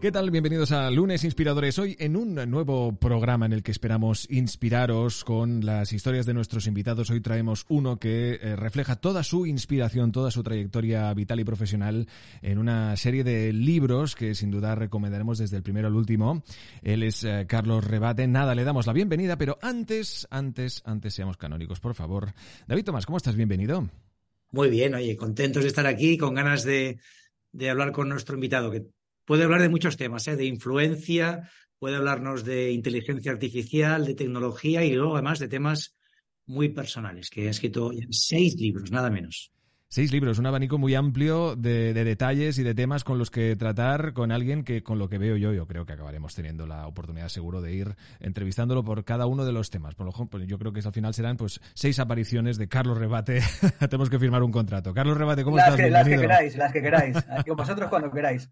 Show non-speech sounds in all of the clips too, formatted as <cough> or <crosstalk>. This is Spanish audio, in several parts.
¿Qué tal? Bienvenidos a Lunes Inspiradores. Hoy en un nuevo programa en el que esperamos inspiraros con las historias de nuestros invitados. Hoy traemos uno que eh, refleja toda su inspiración, toda su trayectoria vital y profesional en una serie de libros que sin duda recomendaremos desde el primero al último. Él es eh, Carlos Rebate. Nada, le damos la bienvenida, pero antes, antes, antes seamos canónicos, por favor. David Tomás, ¿cómo estás? Bienvenido. Muy bien, oye, contentos de estar aquí, con ganas de, de hablar con nuestro invitado, puede hablar de muchos temas, ¿eh? de influencia, puede hablarnos de inteligencia artificial, de tecnología y luego además de temas muy personales, que ha escrito seis libros, nada menos. Seis libros, un abanico muy amplio de, de, detalles y de temas con los que tratar con alguien que, con lo que veo yo, yo creo que acabaremos teniendo la oportunidad seguro de ir entrevistándolo por cada uno de los temas. Por lo pues yo creo que al final serán pues seis apariciones de Carlos Rebate. <laughs> Tenemos que firmar un contrato. Carlos Rebate, ¿cómo las estás? Que, las que queráis, las que queráis. Con vosotros cuando queráis.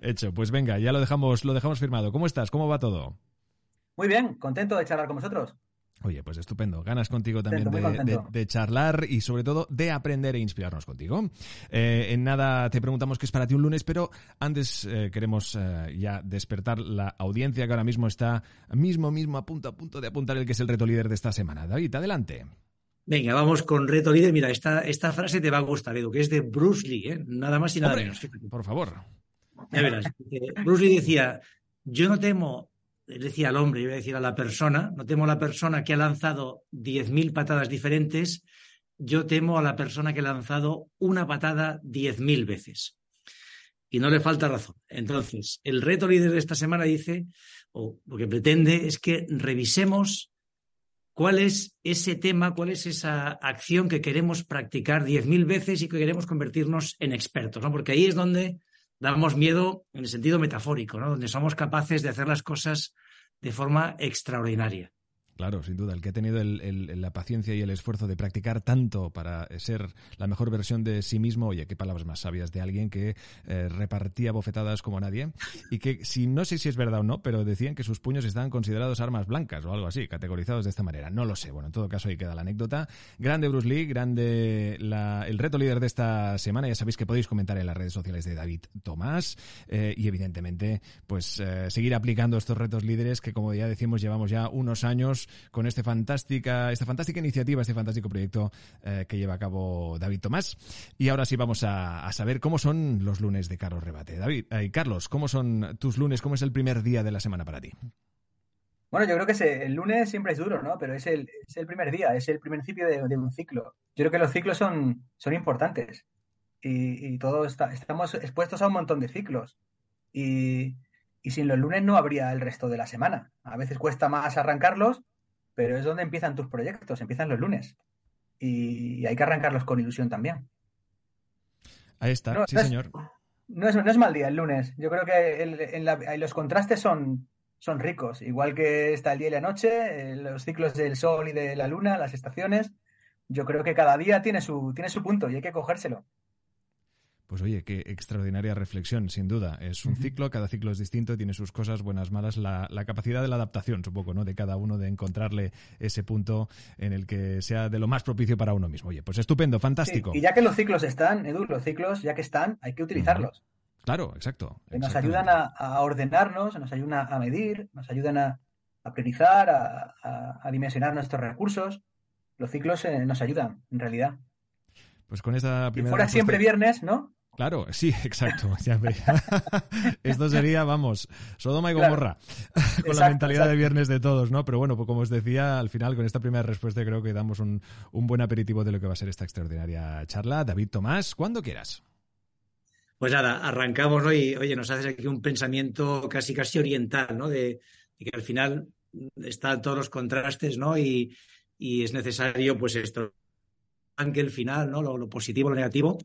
Hecho, pues venga, ya lo dejamos, lo dejamos firmado. ¿Cómo estás? ¿Cómo va todo? Muy bien, contento de charlar con vosotros. Oye, pues estupendo. Ganas contigo también de, de, de, charlar y sobre todo de aprender e inspirarnos contigo. Eh, en nada te preguntamos qué es para ti un lunes, pero antes eh, queremos eh, ya despertar la audiencia que ahora mismo está mismo, mismo a punto, a punto de apuntar el que es el reto líder de esta semana. David, adelante. Venga, vamos con reto líder. Mira, esta, esta frase te va a gustar, Edu, que es de Bruce Lee, ¿eh? nada más y nada Hombre, menos. Por favor. Ya verás. Bruce Lee decía, yo no temo decía al hombre, yo voy a decir a la persona, no temo a la persona que ha lanzado 10.000 patadas diferentes, yo temo a la persona que ha lanzado una patada 10.000 veces. Y no le falta razón. Entonces, el reto líder de esta semana dice, o lo que pretende es que revisemos cuál es ese tema, cuál es esa acción que queremos practicar 10.000 veces y que queremos convertirnos en expertos, ¿no? Porque ahí es donde damos miedo en el sentido metafórico, ¿no? donde somos capaces de hacer las cosas de forma extraordinaria. Claro, sin duda. El que ha tenido la paciencia y el esfuerzo de practicar tanto para ser la mejor versión de sí mismo, oye, qué palabras más sabias de alguien que eh, repartía bofetadas como nadie y que, si no sé si es verdad o no, pero decían que sus puños estaban considerados armas blancas o algo así, categorizados de esta manera. No lo sé. Bueno, en todo caso ahí queda la anécdota. Grande Bruce Lee, grande la, el reto líder de esta semana. Ya sabéis que podéis comentar en las redes sociales de David Tomás eh, y evidentemente, pues eh, seguir aplicando estos retos líderes que, como ya decimos, llevamos ya unos años con este fantástica, esta fantástica iniciativa, este fantástico proyecto eh, que lleva a cabo David Tomás. Y ahora sí vamos a, saber cómo son los lunes de Carlos Rebate. David, eh, Carlos, ¿cómo son tus lunes? ¿Cómo es el primer día de la semana para ti? Bueno, yo creo que el lunes siempre es duro, ¿no? Pero es el, es el primer día, es el principio de, de, un ciclo. Yo creo que los ciclos son, son importantes y, y todos está, estamos expuestos a un montón de ciclos. Y, y sin los lunes no habría el resto de la semana. A veces cuesta más arrancarlos, pero es donde empiezan tus proyectos, empiezan los lunes. Y hay que arrancarlos con ilusión también. Ahí está, no, sí, no es, señor. No es, no es, mal día el lunes. Yo creo que el, en la, los contrastes son, son ricos. Igual que está el día y la noche, eh, los ciclos del sol y de la luna, las estaciones. Yo creo que cada día tiene su, tiene su punto y hay que cogérselo. Pues oye, qué extraordinaria reflexión, sin duda. Es un ciclo, cada ciclo es distinto, tiene sus cosas buenas, malas, la, la, capacidad de la adaptación, supongo, ¿no? De cada uno, de encontrarle ese punto en el que sea de lo más propicio para uno mismo. Oye, pues estupendo, fantástico. Sí, y ya que los ciclos están, Edu, los ciclos, ya que están, hay que utilizarlos. Claro, exacto. Nos ayudan a, a, ordenarnos, nos ayudan a medir, nos ayudan a, a priorizar, a, a, dimensionar nuestros recursos. Los ciclos eh, nos ayudan, en realidad. Pues con esta primera. Si fuera siempre viernes, ¿no? Claro, sí, <laughs> exacto. <laughs> Esto sería, vamos, Sodoma y Gomorra, claro. <laughs> con exacto, la mentalidad exacto. de viernes de todos, ¿no? Pero bueno, pues como os decía, al final con esta primera respuesta creo que damos un, un buen aperitivo de lo que va a ser esta extraordinaria charla. David Tomás, cuando quieras. Pues nada, arrancamos ¿no? y oye, nos haces aquí un pensamiento casi casi oriental, ¿no? De, que al final están todos los contrastes, ¿no? Y, es necesario, pues esto, aunque el final, ¿no? Lo, positivo, lo negativo.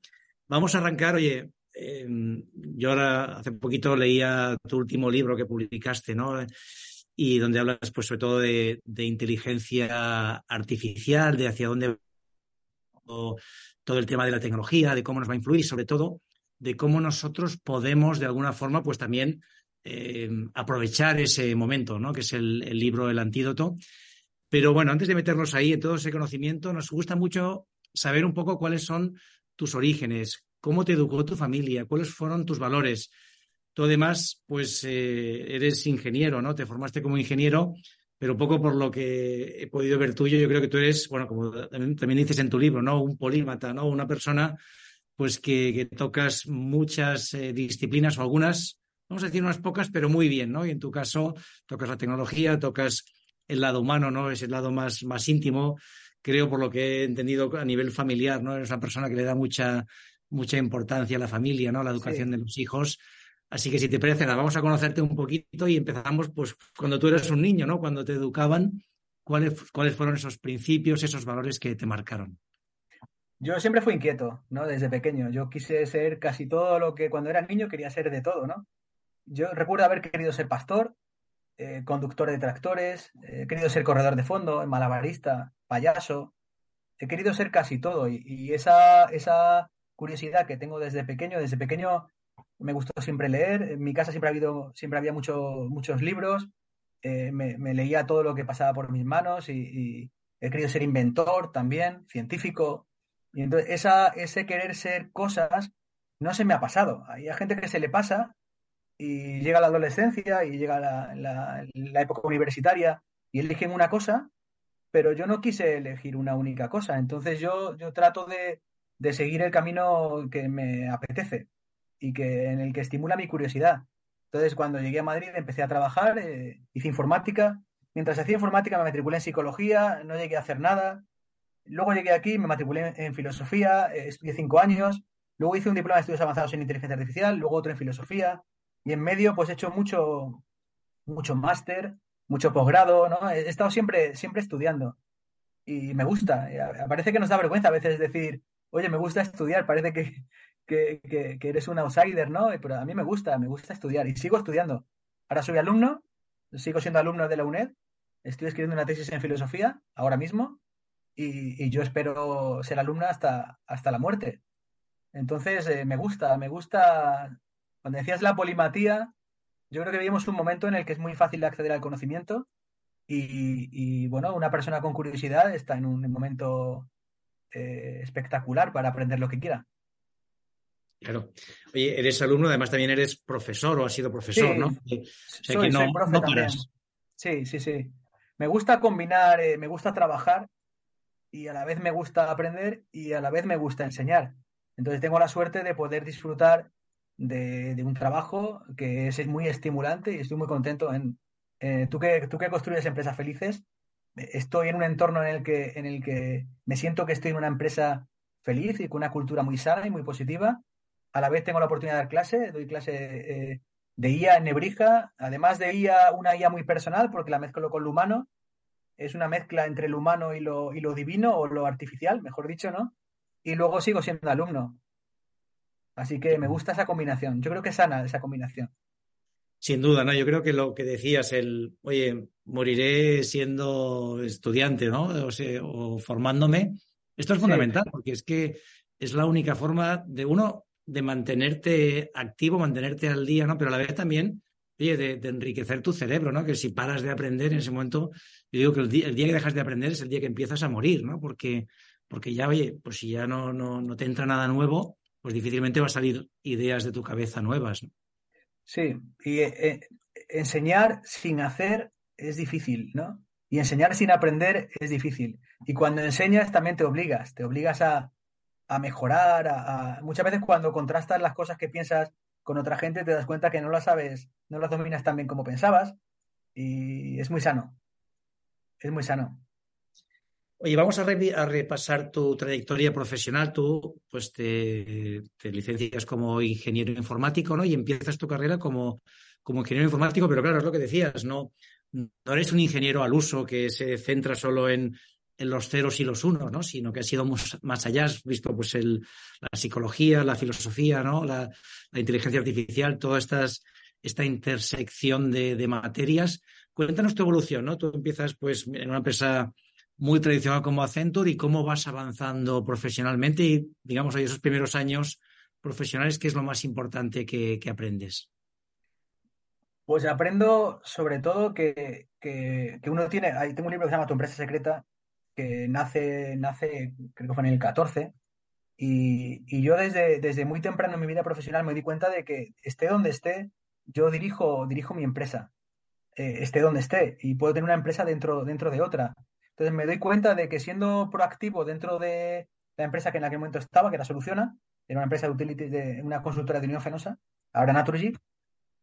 Vamos a arrancar, oye, em, yo ahora hace poquito leía tu último libro que publicaste, ¿no? Y donde hablas, pues, sobre todo de, inteligencia artificial, de hacia dónde todo el tema de la tecnología, de cómo nos va a influir, sobre todo de cómo nosotros podemos, de alguna forma, pues también eh, aprovechar ese momento, ¿no? Que es el, libro El Antídoto. Pero bueno, antes de meternos ahí en todo ese conocimiento, nos gusta mucho saber un poco cuáles son tus orígenes, cómo te educó tu familia, cuáles fueron tus valores. Tú además, pues eh, eres ingeniero, ¿no? Te formaste como ingeniero, pero poco por lo que he podido ver tuyo, yo creo que tú eres, bueno, como también, dices en tu libro, ¿no? Un polímata, ¿no? Una persona pues que, tocas muchas eh, disciplinas o algunas, vamos a decir unas pocas, pero muy bien, ¿no? Y en tu caso tocas la tecnología, tocas el lado humano, ¿no? Es el lado más, más íntimo, creo por lo que he entendido a nivel familiar, ¿no? Eres una persona que le da mucha, mucha importancia a la familia, ¿no? A la educación de los hijos. Así que si te parece, nada, vamos a conocerte un poquito y empezamos pues cuando tú eras un niño, ¿no? Cuando te educaban, ¿cuáles, cuáles fueron esos principios, esos valores que te marcaron? Yo siempre fui inquieto, ¿no? Desde pequeño. Yo quise ser casi todo lo que cuando era niño quería ser de todo, ¿no? Yo recuerdo haber querido ser pastor, eh, conductor de tractores, he querido ser corredor de fondo, malabarista, payaso. He querido ser casi todo y, esa, esa curiosidad que tengo desde pequeño, desde pequeño me gustó siempre leer. En mi casa siempre ha habido, siempre había mucho, muchos libros. Eh, me, leía todo lo que pasaba por mis manos y he querido ser inventor también, científico. Y entonces esa, ese querer ser cosas no se me ha pasado. Hay gente que se le pasa y llega la adolescencia y llega la, la, época universitaria y eligen una cosa, pero yo no quise elegir una única cosa. Entonces yo, yo trato de, de seguir el camino que me apetece y que en el que estimula mi curiosidad. Entonces, cuando llegué a Madrid empecé a trabajar, eh, hice informática. Mientras hacía informática me matriculé en psicología, no llegué a hacer nada. Luego llegué aquí, me matriculé en filosofía, eh, estudié cinco años, luego hice un diploma de estudios avanzados en inteligencia artificial, luego otro en filosofía, y en medio pues he hecho mucho, mucho máster, mucho posgrado, ¿no? He estado siempre, siempre estudiando y me gusta. Eh, parece que nos da vergüenza a veces decir, oye, me gusta estudiar, parece que, que, eres un outsider, ¿no? Pero a mí me gusta, me gusta estudiar y sigo estudiando. Ahora soy alumno, sigo siendo alumno de la UNED, estoy escribiendo una tesis en filosofía ahora mismo y, yo espero ser alumna hasta, hasta la muerte. Entonces, eh, me gusta, me gusta, cuando decías la polimatía, yo creo que vivimos un momento en el que es muy fácil acceder al conocimiento y, bueno, una persona con curiosidad está en un momento eh, espectacular para aprender lo que quiera. Claro. Oye, eres alumno, además también eres profesor o has sido profesor, ¿no? soy, profe Sí, sí, sí. Me gusta combinar, eh, me gusta trabajar y a la vez me gusta aprender y a la vez me gusta enseñar. Entonces tengo la suerte de poder disfrutar de, un trabajo que es muy estimulante y estoy muy contento. En, eh, tú, que, tú que construyes empresas felices, estoy en un entorno en el, que, en el que me siento que estoy en una empresa feliz y con una cultura muy sana y muy positiva. A la vez tengo la oportunidad de dar clase, doy clase eh, de IA en Nebrija, además de IA, una IA muy personal porque la mezclo con lo humano es una mezcla entre lo humano y lo, y lo divino, o lo artificial, mejor dicho, ¿no? Y luego sigo siendo alumno. Así que me gusta esa combinación. Yo creo que es sana esa combinación. Sin duda, ¿no? Yo creo que lo que decías, el, oye, moriré siendo estudiante, ¿no? O, formándome. Esto es fundamental, porque es que es la única forma de uno de mantenerte activo, mantenerte al día, ¿no? Pero a la vez también oye, de, enriquecer tu cerebro, ¿no? Que si paras de aprender en ese momento, yo digo que el día, que dejas de aprender es el día que empiezas a morir, ¿no? Porque, porque ya, oye, pues si ya no, no, no te entra nada nuevo, pues difícilmente va a salir ideas de tu cabeza nuevas. Sí, y eh, eh, enseñar sin hacer es difícil, ¿no? Y enseñar sin aprender es difícil. Y cuando enseñas también te obligas, te obligas a, a mejorar, a, muchas veces cuando contrastas las cosas que piensas con otra gente te das cuenta que no las sabes, no las dominas tan bien como pensabas y es muy sano. Es muy sano. Oye, vamos a, repasar tu trayectoria profesional. Tú, pues, te, licencias como ingeniero informático, ¿no? Y empiezas tu carrera como, como ingeniero informático, pero claro, es lo que decías, ¿no? No eres un ingeniero al uso que se centra solo en, los ceros y los unos, ¿no? Sino que has ido más allá, has visto, pues, el, la psicología, la filosofía, ¿no? La, inteligencia artificial, toda estas, esta intersección de, de materias. Cuéntanos tu evolución, ¿no? Tú empiezas, pues, en una empresa muy tradicional como Accenture y cómo vas avanzando profesionalmente y, digamos, hay esos primeros años profesionales, ¿qué es lo más importante que, aprendes? Pues aprendo sobre todo que, uno tiene, ahí tengo un libro que se llama Tu empresa secreta, que nace, nace creo que fue en el 14, y, yo desde, desde muy temprano en mi vida profesional me di cuenta de que esté donde esté, yo dirijo, dirijo mi empresa, eh, esté donde esté, y puedo tener una empresa dentro, dentro de otra. Entonces me doy cuenta de que siendo proactivo dentro de la empresa que en aquel momento estaba, que era Soluciona, era una empresa de utilities de una consultora de Unión Fenosa, ahora Naturgy,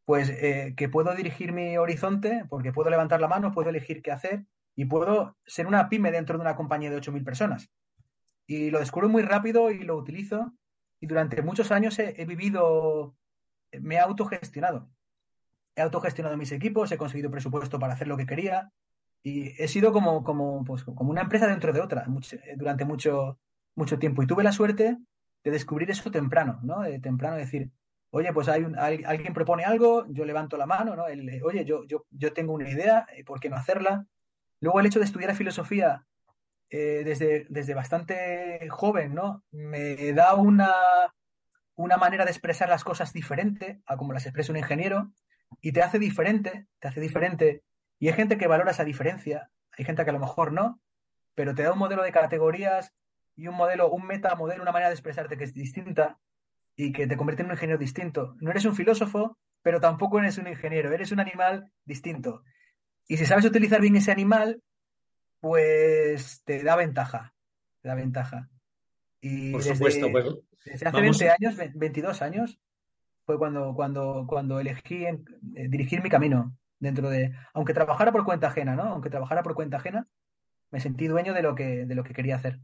pues eh, que puedo dirigir mi horizonte porque puedo levantar la mano, puedo elegir qué hacer y puedo ser una pyme dentro de una compañía de 8.000 personas. Y lo descubro muy rápido y lo utilizo y durante muchos años he, he vivido, me he autogestionado. He autogestionado mis equipos, he conseguido presupuesto para hacer lo que quería, y he sido como, como, pues, como una empresa dentro de otra durante mucho, mucho tiempo. Y tuve la suerte de descubrir eso temprano, ¿no? De temprano decir, oye, pues hay, un, alguien propone algo, yo levanto la mano, ¿no? Oye, yo, yo, yo tengo una idea, ¿por qué no hacerla? Luego el hecho de estudiar filosofía eh, desde, desde bastante joven, ¿no? Me da una, una manera de expresar las cosas diferente a como las expresa un ingeniero y te hace diferente, te hace diferente y hay gente que valora esa diferencia, hay gente que a lo mejor no, pero te da un modelo de categorías y un modelo, un metamodelo, una manera de expresarte que es distinta y que te convierte en un ingeniero distinto. No eres un filósofo, pero tampoco eres un ingeniero, eres un animal distinto. Y si sabes utilizar bien ese animal, pues te da ventaja, te da ventaja. Y Por supuesto, pues, desde hace 20 años, 22 años, fue cuando, cuando, cuando elegí eh, dirigir mi camino dentro de, aunque trabajara por cuenta ajena, ¿no? Aunque trabajara por cuenta ajena, me sentí dueño de lo que, de lo que quería hacer.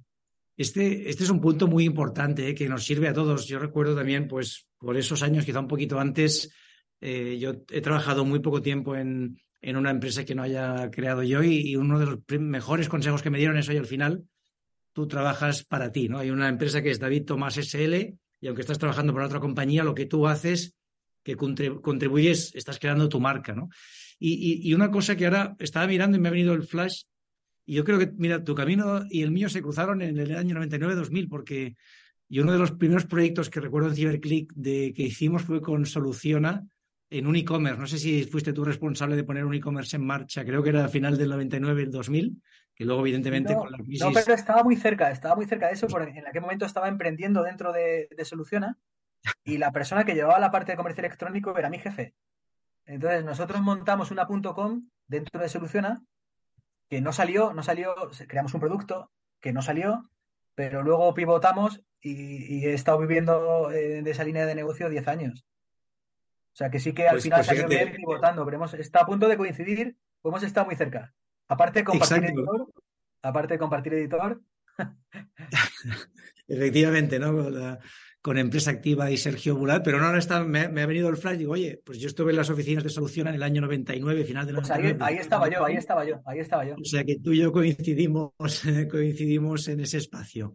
Este, este es un punto muy importante ¿eh? que nos sirve a todos. Yo recuerdo también, pues, por esos años, quizá un poquito antes, eh, yo he trabajado muy poco tiempo en, en, una empresa que no haya creado yo y, uno de los mejores consejos que me dieron es, hoy al final, tú trabajas para ti, ¿no? Hay una empresa que es David Tomás SL y aunque estás trabajando para otra compañía, lo que tú haces, que contribuyes, estás creando tu marca, ¿no? Y, una cosa que ahora estaba mirando y me ha venido el flash, y yo creo que, mira, tu camino y el mío se cruzaron en el año 99-2000, porque y uno de los primeros proyectos que recuerdo en CiberClick de, que hicimos fue con Soluciona en un e-commerce. No sé si fuiste tú responsable de poner un e-commerce en marcha, creo que era a final del 99 el 2000, que luego evidentemente con la crisis... No, pero estaba muy cerca, estaba muy cerca de eso, porque en aquel momento estaba emprendiendo dentro de, de Soluciona y la persona que llevaba la parte de comercio electrónico era mi jefe. Entonces nosotros montamos una .com dentro de Soluciona que no salió, no salió, creamos un producto que no salió, pero luego pivotamos y, he estado viviendo eh, de esa línea de negocio 10 años. O sea que sí que al pues, final pues salió bien pivotando, pero hemos, está a punto de coincidir, pues hemos estado muy cerca. Aparte de compartir editor, aparte de compartir editor. <laughs> Efectivamente, ¿no? Con Empresa Activa y Sergio Bulat, pero no, ahora está, me, ha venido el flash, digo, oye, pues yo estuve en las oficinas de Solución en el año 99, final del pues ahí, ahí, estaba yo, ahí estaba yo, ahí estaba yo. O sea que tú y yo coincidimos, <laughs> coincidimos en ese espacio.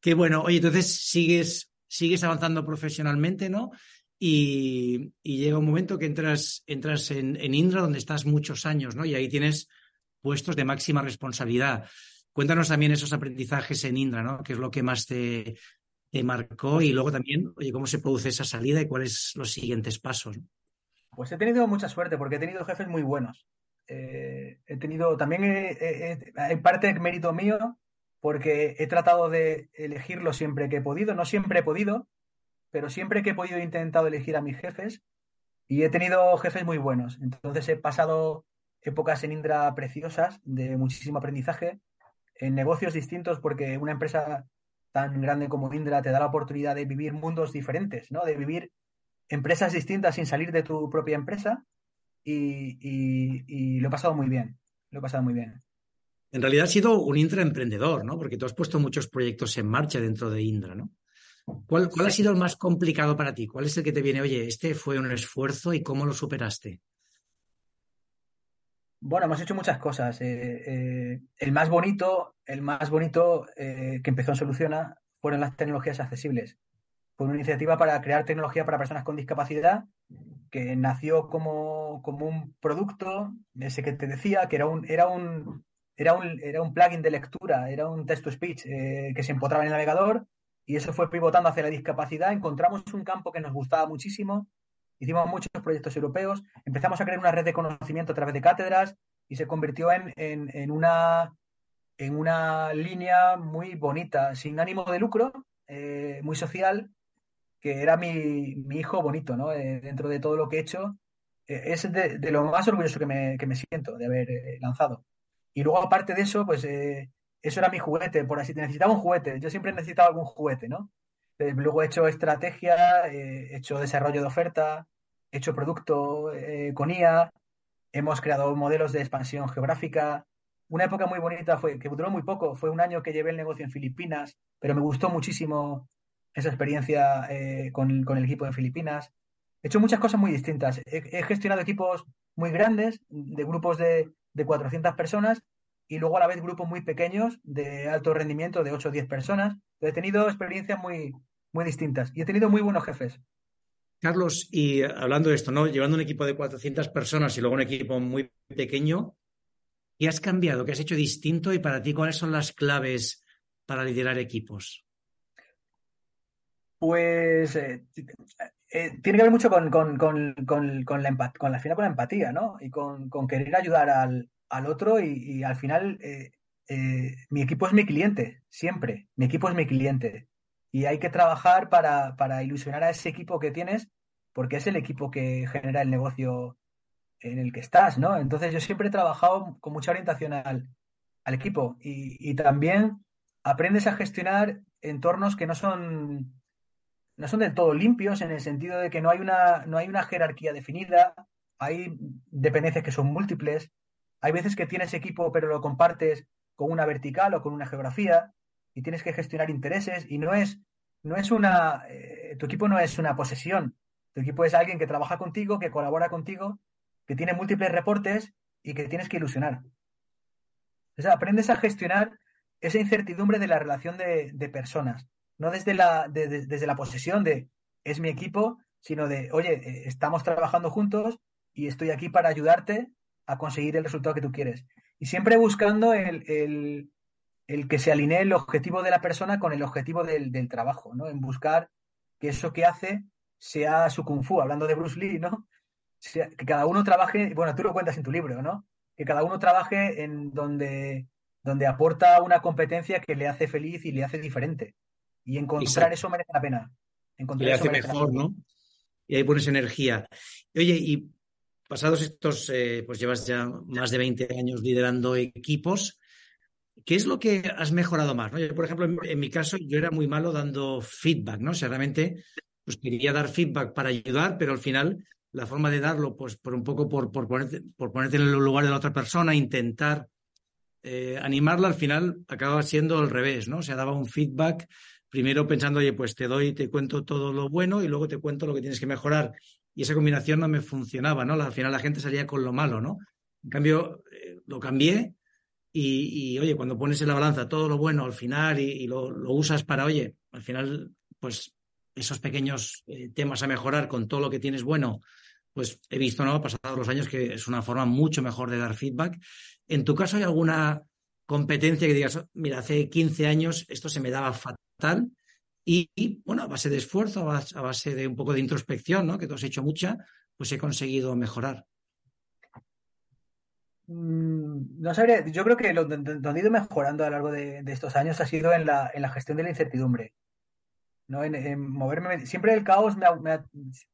Qué bueno, oye, entonces sigues, sigues avanzando profesionalmente, ¿no? Y, llega un momento que entras, entras en, en Indra, donde estás muchos años, ¿no? Y ahí tienes puestos de máxima responsabilidad. Cuéntanos también esos aprendizajes en Indra, ¿no? ¿Qué es lo que más te, te marcó y luego también, oye, cómo se produce esa salida y cuáles los siguientes pasos. Pues he tenido mucha suerte porque he tenido jefes muy buenos. Eh, he tenido también, en parte mérito mío, porque he tratado de elegirlo siempre que he podido. No siempre he podido, pero siempre que he podido he intentado elegir a mis jefes y he tenido jefes muy buenos. Entonces he pasado épocas en Indra preciosas de muchísimo aprendizaje en negocios distintos porque una empresa tan grande como Indra te da la oportunidad de vivir mundos diferentes, ¿no? De vivir empresas distintas sin salir de tu propia empresa y, lo he pasado muy bien, lo he pasado muy bien. en realidad has sido un intraemprendedor, ¿no? Porque tú has puesto muchos proyectos en marcha dentro de Indra, ¿no? ¿Cuál, ¿Cuál, ha sido el más complicado para ti? ¿Cuál es el que te viene, oye, este fue un esfuerzo y cómo lo superaste? Bueno, hemos hecho muchas cosas. Eh, eh, el más bonito, el más bonito eh, que empezó en Soluciona fueron las tecnologías accesibles. Fue una iniciativa para crear tecnología para personas con discapacidad que nació como, como un producto, ese que te decía, que era un, era un, era un, era un plugin de lectura, era un text-to-speech que se empotraba en el navegador y eso fue pivotando hacia la discapacidad. Encontramos un campo que nos gustaba muchísimo hicimos muchos proyectos europeos, empezamos a crear una red de conocimiento a través de cátedras y se convirtió en, en, una, en una línea muy bonita, sin ánimo de lucro, eh, muy social, que era mi, mi hijo bonito, ¿no? Eh, dentro de todo lo que he hecho, eh, es de, lo más orgulloso que me, que me siento de haber lanzado. Y luego, aparte de eso, pues eso era mi juguete, por así necesitaba un juguete. Yo siempre necesitaba algún juguete, ¿no? luego he hecho estrategia, he hecho desarrollo de oferta, hecho producto con IA, hemos creado modelos de expansión geográfica. Una época muy bonita fue, que duró muy poco, fue un año que llevé el negocio en Filipinas, pero me gustó muchísimo esa experiencia eh, con, el equipo en Filipinas. He hecho muchas cosas muy distintas. He, gestionado equipos muy grandes, de grupos de, de 400 personas, y luego a la vez grupos muy pequeños de alto rendimiento de 8 o 10 personas. He tenido experiencias muy, muy distintas y he tenido muy buenos jefes. Carlos, y hablando de esto, ¿no? Llevando un equipo de 400 personas y luego un equipo muy pequeño, ¿qué has cambiado? ¿Qué has hecho distinto? Y para ti, ¿cuáles son las claves para liderar equipos? Pues eh, eh, tiene que ver mucho con, la, final con la empatía, ¿no? Y con, querer ayudar al, otro y, al final eh, mi equipo es mi cliente, siempre. Mi equipo es mi cliente y hay que trabajar para, ilusionar a ese equipo que tienes, porque es el equipo que genera el negocio en el que estás, ¿no? Entonces yo siempre he trabajado con mucha orientación al, equipo y, y, también aprendes a gestionar entornos que no son no son del todo limpios en el sentido de que no hay una no hay una jerarquía definida, hay dependencias que son múltiples, hay veces que tienes equipo pero lo compartes con una vertical o con una geografía y tienes que gestionar intereses y no es, no es una, eh, tu equipo no es una posesión, tu equipo es alguien que trabaja contigo, que colabora contigo, que tiene múltiples reportes y que tienes que ilusionar. Entonces aprendes a gestionar esa incertidumbre de la relación de, personas, no desde la, desde la posesión de es mi equipo, sino de, oye, eh, estamos trabajando juntos y estoy aquí para ayudarte a conseguir el resultado que tú quieres. Y siempre buscando el, el que se alinee el objetivo de la persona con el objetivo del, trabajo, ¿no? En buscar que eso que hace sea su kung fu, hablando de Bruce Lee, ¿no? que cada uno trabaje, bueno, tú lo cuentas en tu libro, ¿no? Que cada uno trabaje en donde, donde aporta una competencia que le hace feliz y le hace diferente. Y encontrar eso merece la pena. Encontrar le hace mejor, ¿no? Y ahí pones energía. Oye, y pasados estos, eh, pues llevas ya más de 20 años liderando equipos, ¿Qué es lo que has mejorado más? Yo, por ejemplo, en, mi caso, yo era muy malo dando feedback, ¿no? O sea, realmente pues, quería dar feedback para ayudar, pero al final la forma de darlo, pues por un poco por, por, ponerte, por ponerte en el lugar de la otra persona, intentar eh, animarla, al final acababa siendo al revés, ¿no? O sea, daba un feedback primero pensando, oye, pues te doy, te cuento todo lo bueno y luego te cuento lo que tienes que mejorar. Y esa combinación no me funcionaba, ¿no? Al final la gente salía con lo malo, ¿no? En cambio, eh, lo cambié y, oye, cuando pones en la balanza todo lo bueno al final y, lo, usas para, oye, al final, pues esos pequeños eh, temas a mejorar con todo lo que tienes bueno, pues he visto, ¿no? Pasados los años que es una forma mucho mejor de dar feedback. ¿En tu caso hay alguna competencia que digas, mira, hace 15 años esto se me daba fatal y, bueno, a base de esfuerzo, a base de un poco de introspección, ¿no? Que tú has hecho mucha, pues he conseguido mejorar. Mm, no sabría, yo creo que lo, donde he ido mejorando a lo largo de, estos años ha sido en la, en la gestión de la incertidumbre. ¿No? En, moverme, siempre el caos me,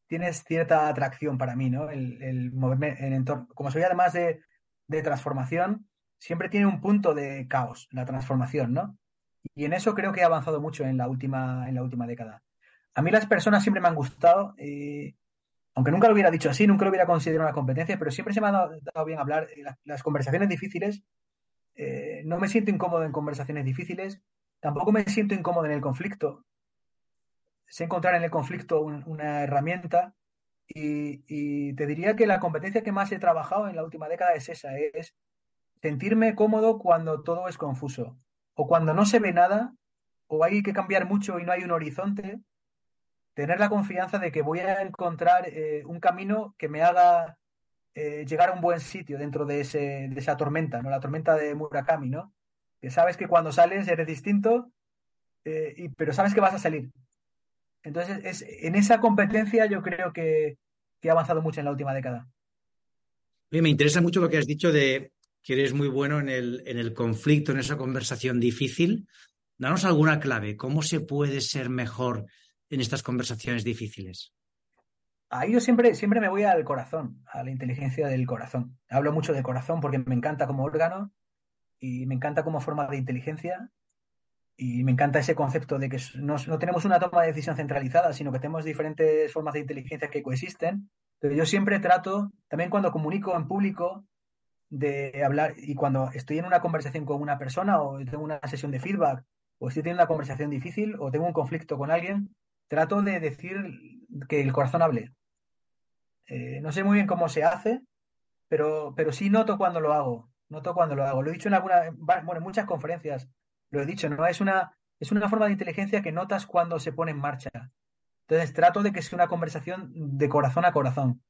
tiene cierta atracción para mí, ¿no? El, moverme en entorno. Como soy además de, de, transformación, siempre tiene un punto de caos, la transformación, ¿no? Y en eso creo que he avanzado mucho en la última, en la última década. A mí las personas siempre me han gustado. Eh, aunque nunca lo hubiera dicho así, nunca lo hubiera considerado una competencia, pero siempre se me ha dado, bien hablar. Las, conversaciones difíciles eh, no me siento incómodo en conversaciones difíciles, tampoco me siento incómodo en el conflicto. Sé encontrar en el conflicto una herramienta y, te diría que la competencia que más he trabajado en la última década es esa, es sentirme cómodo cuando todo es confuso o cuando no se ve nada o hay que cambiar mucho y no hay un horizonte, tener la confianza de que voy a encontrar eh, un camino que me haga eh, llegar a un buen sitio dentro de, ese, de esa tormenta, ¿no? La tormenta de Murakami, ¿no? Que sabes que cuando sales eres distinto, eh, y, pero sabes que vas a salir. Entonces, es, en esa competencia yo creo que, que ha avanzado mucho en la última década. me interesa mucho lo que has dicho de que eres muy bueno en el, en el conflicto, en esa conversación difícil. Danos alguna clave. ¿Cómo se puede ser mejor en estas conversaciones difíciles? Ahí yo siempre, siempre me voy al corazón, a la inteligencia del corazón. Hablo mucho del corazón porque me encanta como órgano y me encanta como forma de inteligencia y me encanta ese concepto de que no, tenemos una toma de decisión centralizada, sino que tenemos diferentes formas de inteligencia que coexisten. Pero yo siempre trato, también cuando comunico en público, de hablar y cuando estoy en una conversación con una persona o tengo una sesión de feedback o estoy teniendo una conversación difícil o tengo un conflicto con alguien, trato de decir que el corazón hable. Eh, no sé muy bien cómo se hace, pero, pero sí noto cuando lo hago. Noto cuando lo hago. Lo he dicho en alguna, bueno, en muchas conferencias. Lo he dicho, ¿no? Es una, es una forma de inteligencia que notas cuando se pone en marcha. Entonces trato de que sea una conversación de corazón a corazón,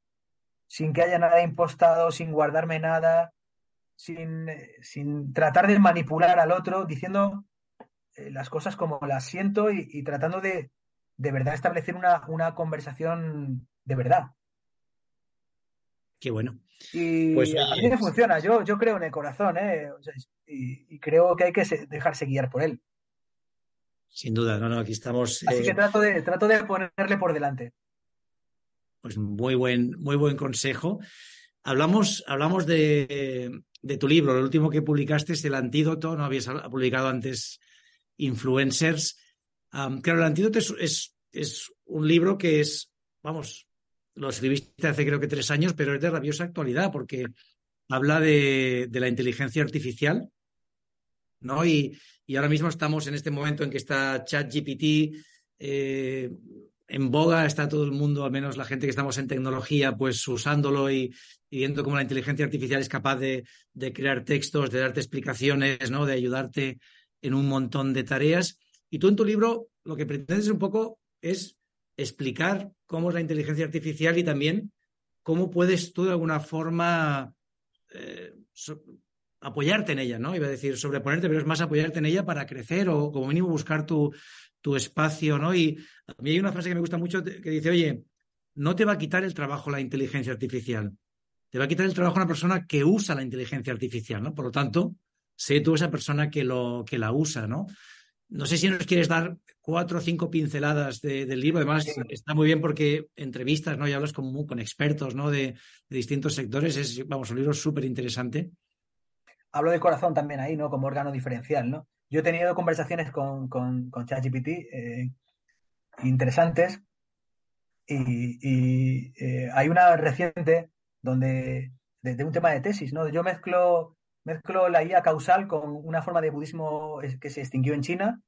sin que haya nada impostado, sin guardarme nada, sin, sin tratar de manipular al otro, diciendo eh, las cosas como las siento y, tratando de, de verdad establecer una, una conversación de verdad. Qué bueno. Y pues, a mí me funciona, yo, yo creo en el corazón, ¿eh? y, creo que hay que dejarse guiar por él. Sin duda, no, no, aquí estamos. Así que eh, trato de, trato de ponerle por delante. Pues muy buen, muy buen consejo. Hablamos, hablamos de, tu libro, el último que publicaste es El Antídoto, no habías publicado antes Influencers. claro, El Antídoto es, es un libro que es, vamos, lo escribiste hace creo que tres años, pero es de rabiosa actualidad porque habla de, la inteligencia artificial, ¿no? Y, ahora mismo estamos en este momento en que está ChatGPT eh, en boga, está todo el mundo, al menos la gente que estamos en tecnología, pues usándolo y, viendo cómo la inteligencia artificial es capaz de, de, crear textos, de darte explicaciones, ¿no? De ayudarte en un montón de tareas. Y tú en tu libro lo que pretendes un poco es explicar cómo es la inteligencia artificial y también cómo puedes tú de alguna forma eh, apoyarte en ella, ¿no? Iba a decir sobreponerte, pero es más apoyarte en ella para crecer o como mínimo buscar tu, tu espacio, ¿no? Y a mí hay una frase que me gusta mucho que dice, oye, no te va a quitar el trabajo la inteligencia artificial, te va a quitar el trabajo una persona que usa la inteligencia artificial, ¿no? Por lo tanto, sé tú esa persona que, lo, que la usa, ¿no? No sé si nos quieres dar cuatro o cinco pinceladas del libro. Además, está muy bien porque entrevistas, ¿no? Y hablas con, con expertos, ¿no? De, distintos sectores. Es, vamos, un libro súper interesante. Hablo de corazón también ahí, ¿no? Como órgano diferencial, ¿no? Yo he tenido conversaciones con, con, con ChatGPT eh, interesantes y, eh, hay una reciente donde de, un tema de tesis, ¿no? Yo mezclo mezclo la IA causal con una forma de budismo que se extinguió en China.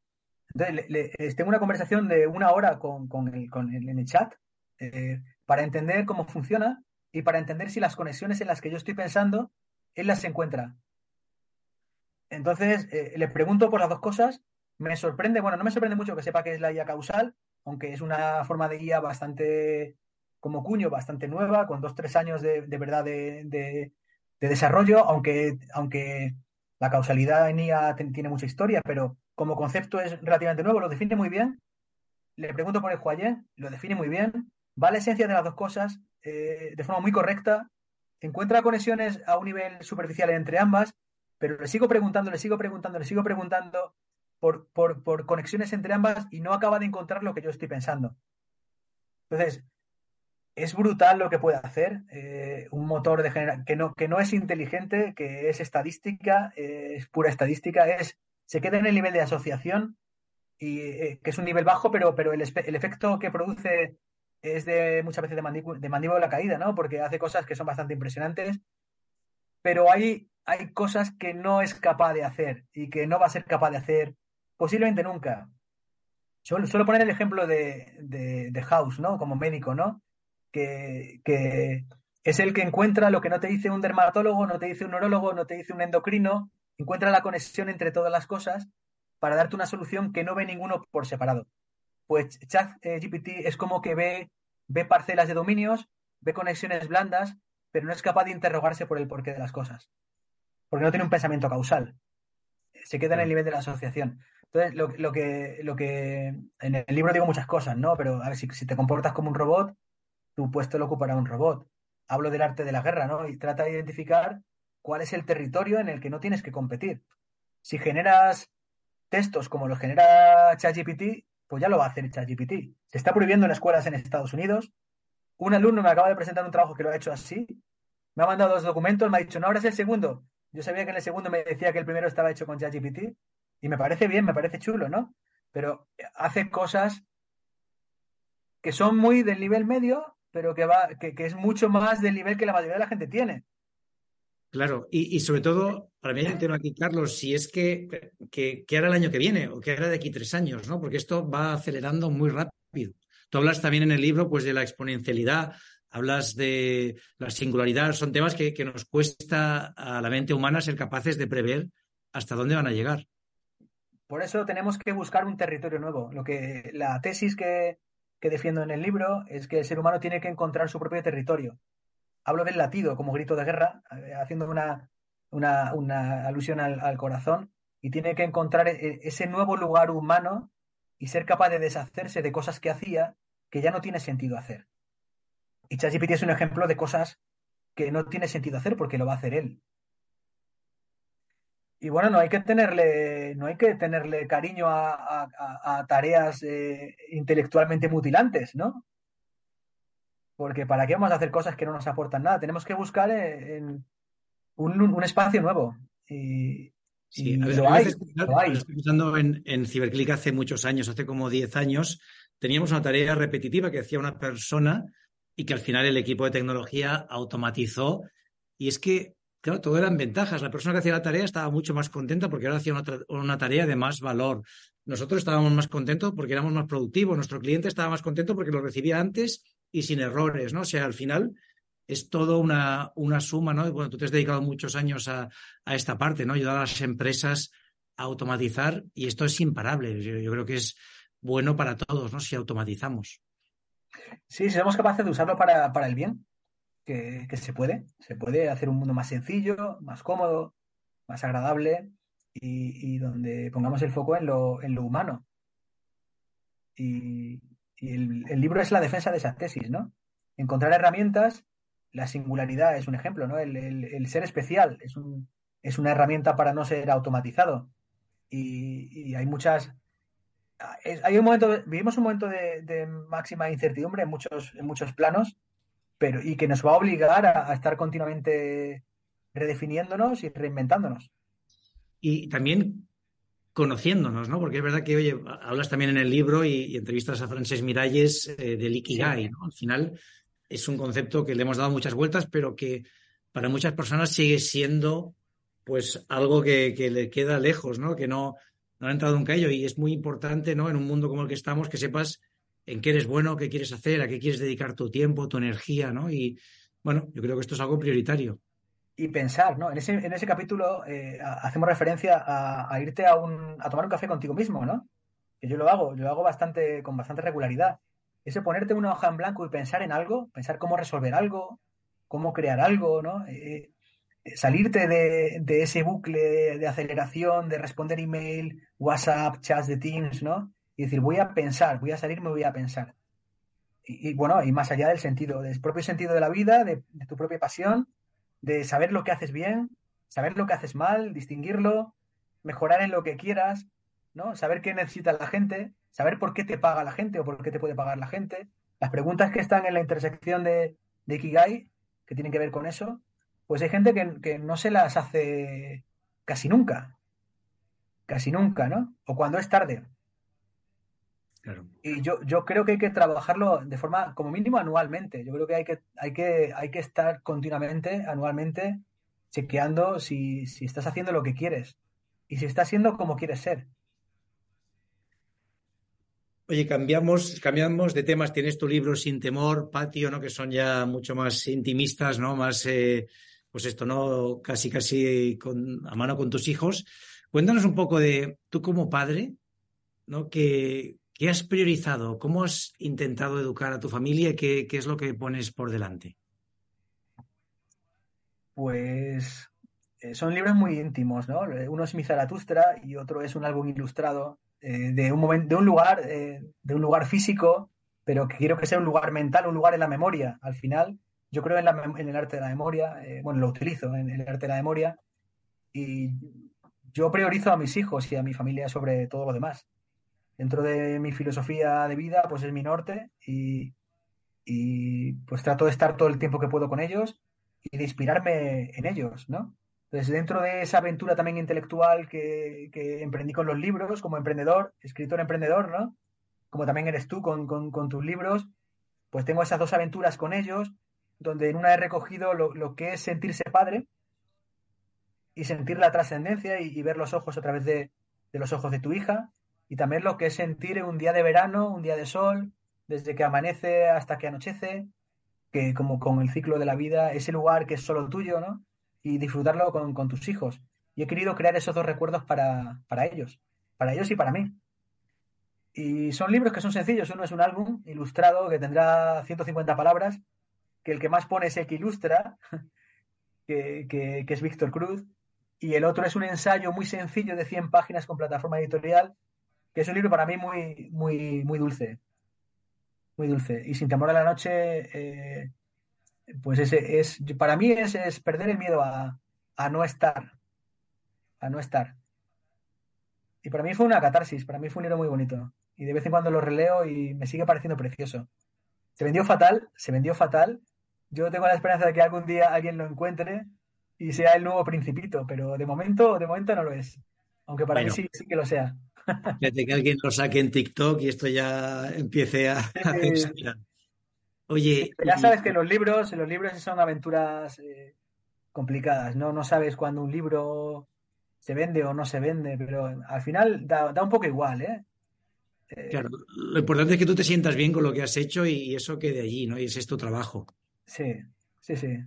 Entonces, tengo una conversación de una hora con, el, en el chat eh, para entender cómo funciona y para entender si las conexiones en las que yo estoy pensando, él las encuentra. Entonces, eh, le pregunto por las dos cosas. Me sorprende, bueno, no me sorprende mucho que sepa que es la IA causal, aunque es una forma de IA bastante, como cuño, bastante nueva, con dos, tres años de, verdad de, de desarrollo, aunque, aunque la causalidad en IA tiene mucha historia, pero como concepto es relativamente nuevo, lo define muy bien. Le pregunto por el Huayen, lo define muy bien, va a la esencia de las dos cosas eh, de forma muy correcta, encuentra conexiones a un nivel superficial entre ambas, pero le sigo preguntando, le sigo preguntando, le sigo preguntando por, por, por conexiones entre ambas y no acaba de encontrar lo que yo estoy pensando. Entonces, es brutal lo que puede hacer eh, un motor de generación que no, que no es inteligente, que es estadística, eh, es pura estadística, es se queda en el nivel de asociación y eh, que es un nivel bajo, pero, pero el, el, efecto que produce es de muchas veces de, de mandíbula caída, ¿no? Porque hace cosas que son bastante impresionantes. Pero hay, hay cosas que no es capaz de hacer y que no va a ser capaz de hacer posiblemente nunca. Suelo, suelo poner el ejemplo de, de, de, House, ¿no? Como médico, ¿no? Que, que es el que encuentra lo que no te dice un dermatólogo, no te dice un neurólogo, no te dice un endocrino, encuentra la conexión entre todas las cosas para darte una solución que no ve ninguno por separado. Pues ChatGPT eh, es como que ve, ve parcelas de dominios, ve conexiones blandas, pero no es capaz de interrogarse por el porqué de las cosas. Porque no tiene un pensamiento causal. Se queda en el nivel de la asociación. Entonces, lo, lo, que, lo que en el libro digo muchas cosas, ¿no? Pero a ver, si, si te comportas como un robot, tu puesto lo ocupará un robot. Hablo del arte de la guerra, ¿no? Y trata de identificar cuál es el territorio en el que no tienes que competir. Si generas textos como los genera ChatGPT, pues ya lo va a hacer ChatGPT. Se está prohibiendo en escuelas en Estados Unidos. Un alumno me acaba de presentar un trabajo que lo ha hecho así. Me ha mandado dos documentos, me ha dicho, no abras el segundo. Yo sabía que en el segundo me decía que el primero estaba hecho con ChatGPT. Y me parece bien, me parece chulo, ¿no? Pero hace cosas que son muy del nivel medio, pero que, va, que, que es mucho más del nivel que la mayoría de la gente tiene. Claro, y, y, sobre todo, para mí hay un tema aquí, Carlos, si es que, que, que, hará el año que viene o que hará de aquí tres años, ¿no? Porque esto va acelerando muy rápido. Tú hablas también en el libro pues, de la exponencialidad, hablas de la singularidad, son temas que, que nos cuesta a la mente humana ser capaces de prever hasta dónde van a llegar. Por eso tenemos que buscar un territorio nuevo. Lo que la tesis que, que defiendo en el libro es que el ser humano tiene que encontrar su propio territorio hablo del latido como grito de guerra, eh, haciendo una, una, alusión al, corazón, y tiene que encontrar e, ese nuevo lugar humano y ser capaz de deshacerse de cosas que hacía que ya no tiene sentido hacer. Y ChatGPT es un ejemplo de cosas que no tiene sentido hacer porque lo va a hacer él. Y bueno, no hay que tenerle, no hay que tenerle cariño a, a, a tareas eh, intelectualmente mutilantes, ¿no? Porque ¿para qué vamos a hacer cosas que no nos aportan nada? Tenemos que buscar en un, un espacio nuevo. Y, sí, y lo, hay, lo hay. Estoy pensando en, en Ciberclick hace muchos años, hace como 10 años, teníamos una tarea repetitiva que hacía una persona y que al final el equipo de tecnología automatizó. Y es que, claro, todo eran ventajas. La persona que hacía la tarea estaba mucho más contenta porque ahora hacía una, una tarea de más valor. Nosotros estábamos más contentos porque éramos más productivos. Nuestro cliente estaba más contento porque lo recibía antes y sin errores, ¿no? O sea, al final es todo una, una suma, ¿no? Bueno, tú te has dedicado muchos años a, a, esta parte, ¿no? Ayudar a las empresas a automatizar y esto es imparable. Yo, yo, creo que es bueno para todos, ¿no? Si automatizamos. Sí, si somos capaces de usarlo para, para el bien, que, se puede. Se puede hacer un mundo más sencillo, más cómodo, más agradable y, y donde pongamos el foco en lo, en lo humano. Y, y el, el, libro es la defensa de esa tesis, ¿no? Encontrar herramientas, la singularidad es un ejemplo, ¿no? El, el, ser especial es, un, es, una herramienta para no ser automatizado. Y, y hay muchas. Hay un momento, vivimos un momento de, de, máxima incertidumbre en muchos, en muchos planos, pero y que nos va a obligar a, a estar continuamente redefiniéndonos y reinventándonos. Y también conociéndonos, ¿no? Porque es verdad que, oye, hablas también en el libro y, y entrevistas a Frances Miralles eh, del Ikigai, ¿no? Al final es un concepto que le hemos dado muchas vueltas, pero que para muchas personas sigue siendo pues algo que, que le queda lejos, ¿no? Que no, no ha entrado nunca ello y es muy importante, ¿no? En un mundo como el que estamos, que sepas en qué eres bueno, qué quieres hacer, a qué quieres dedicar tu tiempo, tu energía, ¿no? Y bueno, yo creo que esto es algo prioritario y pensar, ¿no? En ese, en ese capítulo eh, hacemos referencia a, irte a, un, a tomar un café contigo mismo, ¿no? Que yo lo hago, yo lo hago bastante, con bastante regularidad. Ese ponerte una hoja en blanco y pensar en algo, pensar cómo resolver algo, cómo crear algo, ¿no? Eh, eh salirte de, de, ese bucle de aceleración, de responder email, WhatsApp, chats de Teams, ¿no? Decir, voy a pensar, voy a salirme, voy a pensar. Y, bueno, y más allá del sentido, del propio sentido de la vida, de, de tu propia pasión, de saber lo que haces bien, saber lo que haces mal, distinguirlo, mejorar en lo que quieras, ¿no? Saber qué necesita la gente, saber por qué te paga la gente o por qué te puede pagar la gente. Las preguntas que están en la intersección de, de Ikigai, que tienen que ver con eso, pues hay gente que, que no se las hace casi nunca. Casi nunca, ¿no? O cuando es tarde. Claro. Y yo, yo creo que hay que trabajarlo de forma, como mínimo, anualmente. Yo creo que hay que, hay que, hay que estar continuamente, anualmente, chequeando si, si estás haciendo lo que quieres y si estás siendo como quieres ser. Oye, cambiamos, cambiamos de temas. Tienes tu libro Sin Temor, Patio, ¿no? Que son ya mucho más intimistas, ¿no? Más, eh, pues esto, ¿no? Casi, casi con, a mano con tus hijos. Cuéntanos un poco de tú como padre, ¿no? ¿Qué, qué has priorizado? ¿Cómo has intentado educar a tu familia? ¿Qué, qué es lo que pones por delante? Pues eh, son libros muy íntimos, ¿no? Uno es Mi Zaratustra y otro es un álbum ilustrado eh, de, un de un lugar, eh, de un lugar físico, pero que quiero que sea un lugar mental, un lugar en la memoria. Al final, yo creo en, la, en el arte de la memoria, eh, bueno, lo utilizo en, el arte de la memoria y yo priorizo a mis hijos y a mi familia sobre todo lo demás. Dentro de mi filosofía de vida, pues es mi norte y, pues trato de estar todo el tiempo que puedo con ellos y de inspirarme en ellos, ¿no? Entonces, dentro de esa aventura también intelectual que, que, emprendí con los libros, como emprendedor, escritor emprendedor, ¿no? Como también eres tú con, con, tus libros, pues tengo esas dos aventuras con ellos, donde en una he recogido lo, que es sentirse padre y sentir la trascendencia y, ver los ojos a través de, los ojos de tu hija, y también lo que es sentir un día de verano, un día de sol, desde que amanece hasta que anochece, que como con el ciclo de la vida, ese lugar que es solo tuyo, ¿no? y disfrutarlo con, tus hijos. Y he querido crear esos dos recuerdos para, para ellos, para ellos y para mí. Y son libros que son sencillos. Uno es un álbum ilustrado que tendrá 150 palabras, que el que más pone es el que ilustra, <laughs> que, que, que es Víctor Cruz. Y el otro es un ensayo muy sencillo de 100 páginas con plataforma editorial, que es un libro para mí muy, muy, muy dulce. Muy dulce. Y sin temor a la noche, eh, pues ese es, para mí es, es perder el miedo a, a, no estar, a no estar. Y para mí fue una catarsis, para mí fue un libro muy bonito. Y de vez en cuando lo releo y me sigue pareciendo precioso. Se vendió fatal, se vendió fatal. Yo tengo la esperanza de que algún día alguien lo encuentre y sea el nuevo principito, pero de momento, de momento no lo es. Aunque para bueno, mí sí, sí que lo sea. Fíjate que alguien lo saque en TikTok y esto ya empiece a, a Oye. Ya sabes que los libros, los libros son aventuras eh, complicadas, ¿no? No sabes cuándo un libro se vende o no se vende, pero al final da, da un poco igual, ¿eh? ¿eh? Claro, lo importante es que tú te sientas bien con lo que has hecho y eso quede allí, ¿no? Y ese es tu trabajo. Sí, sí, sí.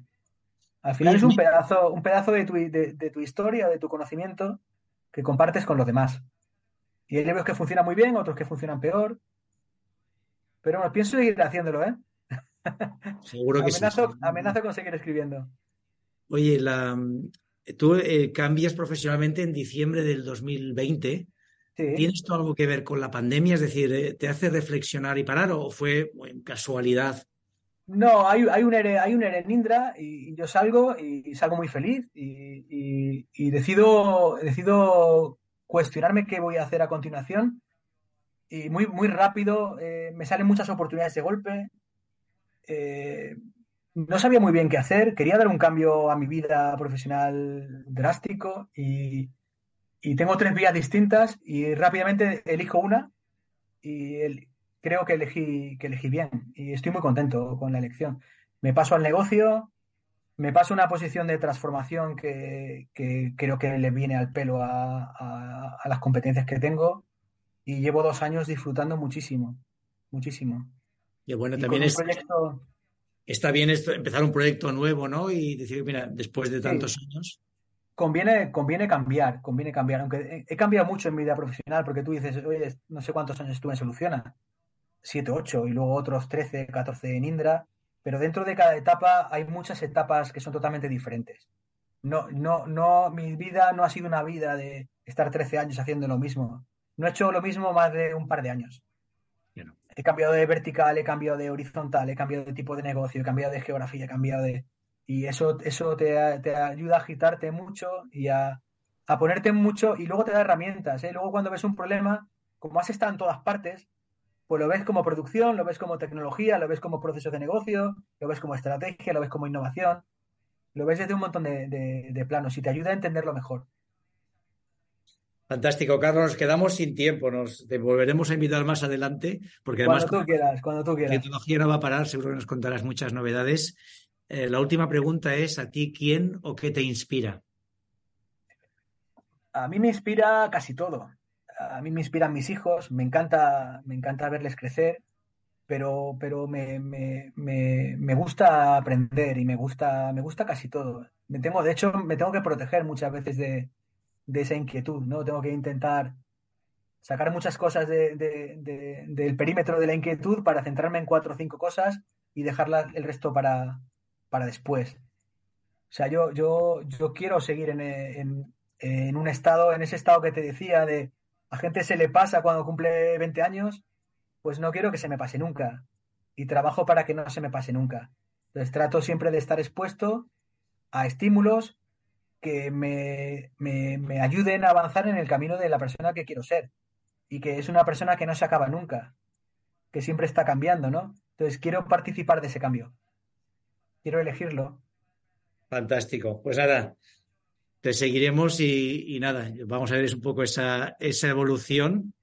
Al final es un pedazo, un pedazo de tu, de, de tu historia, de tu conocimiento, que compartes con los demás. Y hay libros que funcionan muy bien, otros que funcionan peor. Pero bueno, pienso seguir haciéndolo, ¿eh? <laughs> Seguro que amenazo, sí. Amenazo con seguir escribiendo. Oye, la, tú eh, cambias profesionalmente en diciembre del 2020. Sí. ¿Tienes esto algo que ver con la pandemia? Es decir, eh, ¿te hace reflexionar y parar o fue bueno, casualidad? No, hay, hay, un ERE, hay un ERE en Indra y, y yo salgo y, y, salgo muy feliz y, y, y, decido, decido cuestionarme qué voy a hacer a continuación. Y muy, muy rápido eh, me salen muchas oportunidades de golpe, eh, no sabía muy bien qué hacer, quería dar un cambio a mi vida profesional drástico y, y tengo tres vías distintas y rápidamente elijo una y creo que elegí, que elegí bien y estoy muy contento con la elección. Me paso al negocio, me paso a una posición de transformación que, que, creo que le viene al pelo a, a, a las competencias que tengo y llevo dos años disfrutando muchísimo, muchísimo. Y bueno, también es, proyecto... está bien esto, empezar un proyecto nuevo, ¿no? Y decir, mira, después de tantos sí. años. Conviene, conviene cambiar, conviene cambiar. Aunque he cambiado mucho en mi vida profesional, porque tú dices, oye, no sé cuántos años estuve en Soluciona, 7, 8, y luego otros 13, 14 en Indra, pero dentro de cada etapa hay muchas etapas que son totalmente diferentes. No, no, no, mi vida no ha sido una vida de estar 13 años haciendo lo mismo. No he hecho lo mismo más de un par de años. He cambiado de vertical, he cambiado de horizontal, he cambiado de tipo de negocio, he cambiado de geografía, he cambiado de... Y eso, eso te, te ayuda a agitarte mucho y a, a, ponerte mucho y luego te da herramientas. ¿eh? Luego cuando ves un problema, como has estado en todas partes, pues lo ves como producción, lo ves como tecnología, lo ves como proceso de negocio, lo ves como estrategia, lo ves como innovación, lo ves desde un montón de, de, de planos y te ayuda a entenderlo mejor. Fantástico, Carlos. Nos quedamos sin tiempo. Nos te volveremos a invitar más adelante, porque además. Cuando tú quieras, cuando tú quieras. La tecnología no va a parar, seguro que nos contarás muchas novedades. Eh, la última pregunta es, ¿a ti quién o qué te inspira? A mí me inspira casi todo. A mí me inspiran mis hijos, me encanta, me encanta verles crecer, pero, pero me, me, me, gusta aprender y me gusta, me gusta casi todo. Me tengo, de hecho, me tengo que proteger muchas veces de, de esa inquietud, ¿no? Tengo que intentar sacar muchas cosas de, del perímetro de la inquietud para centrarme en cuatro o cinco cosas y dejar el resto para, para después. O sea, yo, yo, yo quiero seguir en, en, un estado, en ese estado que te decía de gente se le pasa cuando cumple 20 años, pues no quiero que se me pase nunca. Y trabajo para que no se me pase nunca. Entonces trato siempre de estar expuesto a estímulos que me, me, ayuden a avanzar en el camino de la persona que quiero ser. Y que es una persona que no se acaba nunca, que siempre está cambiando, ¿no? Entonces quiero participar de ese cambio. Quiero elegirlo. Fantástico. Pues nada, te seguiremos y, nada, vamos a ver un poco esa, esa evolución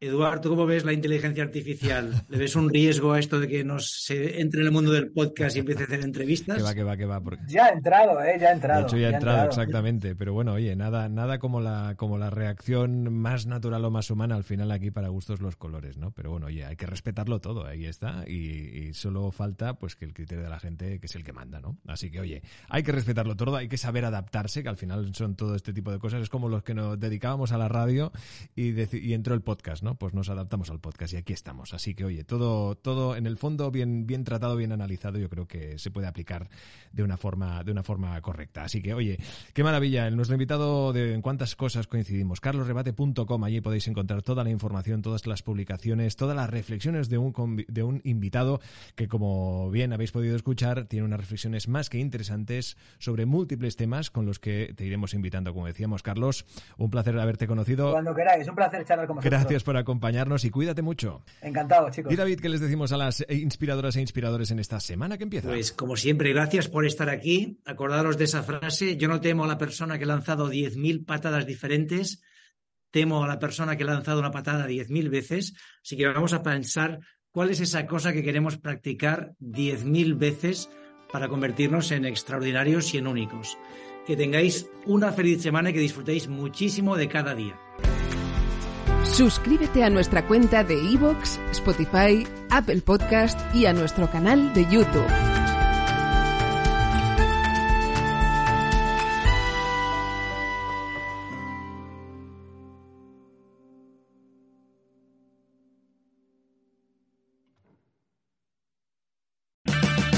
Eduardo, ¿cómo ves la inteligencia artificial? ¿Le ves un riesgo a esto de que nos se entre en el mundo del podcast y empiece a hacer entrevistas? Que va, que va, que va. Ya ha entrado, ¿eh? Ya ha entrado. De hecho, ya, ha entrado, exactamente. Pero bueno, oye, nada, nada como la, como la reacción más natural o más humana al final aquí para gustos los colores, ¿no? Pero bueno, oye, hay que respetarlo todo, ahí está. Y, solo falta pues que el criterio de la gente, que es el que manda, ¿no? Así que, oye, hay que respetarlo todo, hay que saber adaptarse, que al final son todo este tipo de cosas. Es como los que nos dedicábamos a la radio y, y entró el podcast, ¿no? Pues nos adaptamos al podcast y aquí estamos. Así que, oye, todo, todo en el fondo bien, bien tratado, bien analizado, yo creo que se puede aplicar de una forma, de una forma correcta. Así que, oye, qué maravilla. Nuestro invitado de en cuántas cosas coincidimos. carlosrebate.com, allí podéis encontrar toda la información, todas las publicaciones, todas las reflexiones de un, de un invitado que, como bien habéis podido escuchar, tiene unas reflexiones más que interesantes sobre múltiples temas con los que te iremos invitando, como decíamos, Carlos. Un placer haberte conocido. Cuando queráis, un placer charlar con vosotros. Gracias por acompañarnos y cuídate mucho. Encantado, chicos. Y David, ¿qué les decimos a las inspiradoras e inspiradores en esta semana que empieza? Pues como siempre, gracias por estar aquí. Acordaros de esa frase, yo no temo a la persona que ha lanzado 10.000 patadas diferentes, temo a la persona que ha lanzado una patada 10.000 veces. Así que vamos a pensar cuál es esa cosa que queremos practicar 10.000 veces para convertirnos en extraordinarios y en únicos. Que tengáis una feliz semana y que disfrutéis muchísimo de cada día. Suscríbete a nuestra cuenta de iVoox, Spotify, Apple Podcast y a nuestro canal de YouTube.